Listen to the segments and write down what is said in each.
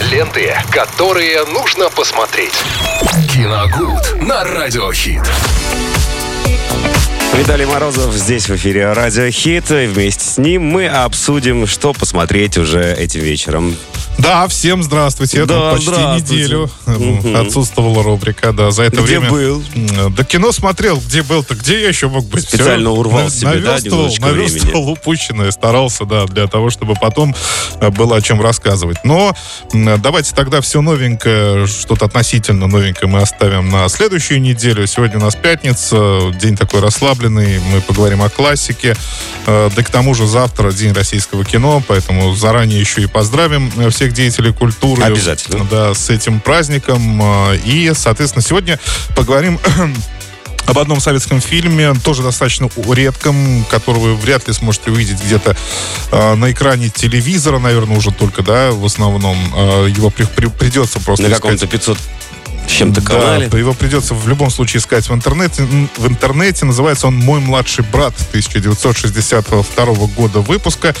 Ленты, которые нужно посмотреть. Киногуд на Радиохит. Виталий Морозов здесь в эфире Радио Хит. И вместе с ним мы обсудим, что посмотреть уже этим вечером. Да, всем здравствуйте. Да, почти здравствуйте. неделю Мгм. отсутствовала рубрика. Да, за это Где время... был? Да кино смотрел. Где был-то? Где я еще мог быть? Специально Всё, урвал на- себе, да, наверстывал, немножечко наверстывал упущенное. Старался, да, для того, чтобы потом э, было о чем рассказывать. Но давайте тогда все новенькое, что-то относительно новенькое мы оставим на следующую неделю. Сегодня у нас пятница, день такой расслабленный. Мы поговорим о классике. Э, Да к тому же завтра день российского кино, поэтому заранее еще и поздравим всех деятелей культуры. Обязательно. Да, с этим праздником. Э, И, соответственно, сегодня поговорим об одном советском фильме, тоже достаточно редком, которого вы вряд ли сможете увидеть где-то э, на экране телевизора, наверное, уже только, да, в основном. Э, его при- при- придется просто На каком-то 500 с чем-то Да, канале. его придется в любом случае искать в интернете. В интернете называется он «Мой младший брат» 1962 года выпуска.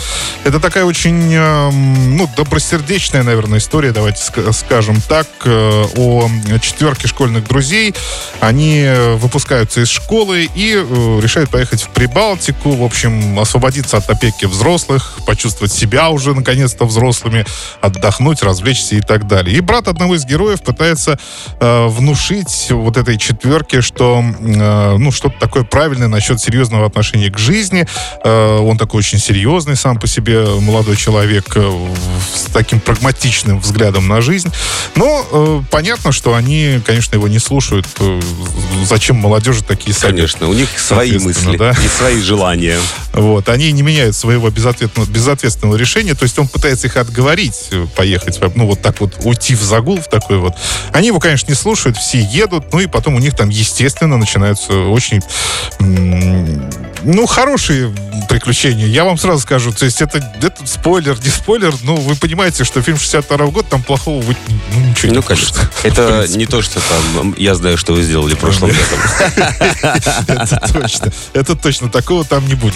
Это такая очень, эм, ну, добросердечная, наверное, история, давайте ска- скажем так, э, о четверке школьных друзей. Они э, выпускаются из школы и э, решают поехать в Прибалтику, в общем, освободиться от опеки взрослых, почувствовать себя уже, наконец-то, взрослыми, отдохнуть, развлечься и так далее. И брат одного из героев пытается э, внушить вот этой четверке, что э, ну что-то такое правильное насчет серьезного отношения к жизни. Э, он такой очень серьезный сам по себе молодой человек э, с таким прагматичным взглядом на жизнь. Но э, понятно, что они, конечно, его не слушают. Э, Зачем молодежи такие советы? Конечно, у них свои мысли да. и свои желания. Вот, они не меняют своего безответственного, безответственного решения, то есть он пытается их отговорить, э, поехать, ну, вот так вот уйти в загул, в такой вот. Они его, конечно, не слушают, все едут, ну, и потом у них там, естественно, начинаются очень, ну, хорошие приключения. Я вам сразу скажу, то есть это, это спойлер, не спойлер, но вы понимаете, что фильм 62 года, там плохого вы, ну, ничего не Ну, конечно. будет. В Это не то, что там я знаю, что вы сделали прошлым летом. Это точно. Это точно. Такого там не будет.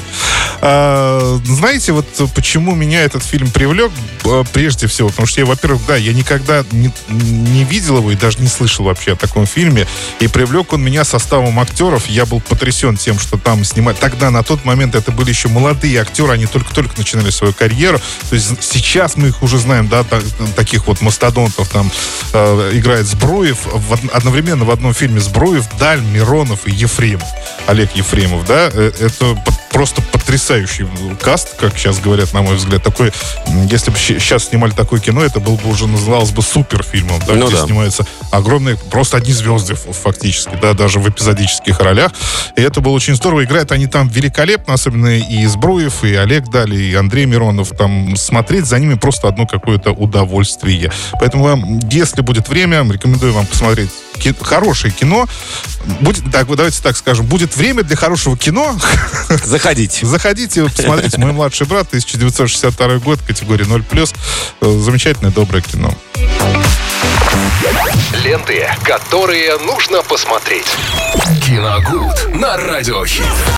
А, знаете, вот почему меня этот фильм привлек? А, Прежде всего, потому что я, во-первых, да, я никогда не, не видел его и даже не слышал вообще о таком фильме. И привлек он меня составом актеров. Я был потрясен тем, что там снимать. Тогда, на тот момент, это были еще молодые актеры. Они только-только начинали свою карьеру. То есть сейчас мы их уже знаем, да, та- таких вот мастодонтов. Там э, играет Збруев. В од- одновременно в одном фильме Збруев, Даль, Миронов и Ефремов. Олег Ефремов, да. Э, Это просто потрясающий каст, как сейчас говорят, на мой взгляд. Такой, если бы сейчас снимали такое кино, это был бы уже называлось бы суперфильмом, да, Ну где да. снимаются огромные, просто одни звезды фактически, да, даже в эпизодических ролях. И это было очень здорово. Играют они там великолепно, особенно и Збруев, и Олег Дали, и Андрей Миронов. Там смотреть за ними просто одно какое-то удовольствие. Поэтому вам, если будет время, рекомендую вам посмотреть ки- хорошее кино. Будет, так, давайте так скажем, будет время для хорошего кино. Заходите. Заходите, посмотрите. Мой младший брат, 1962 год, категория 0+. Э, Замечательное, доброе кино. Ленты, которые нужно посмотреть. Киногуд на Радиохит.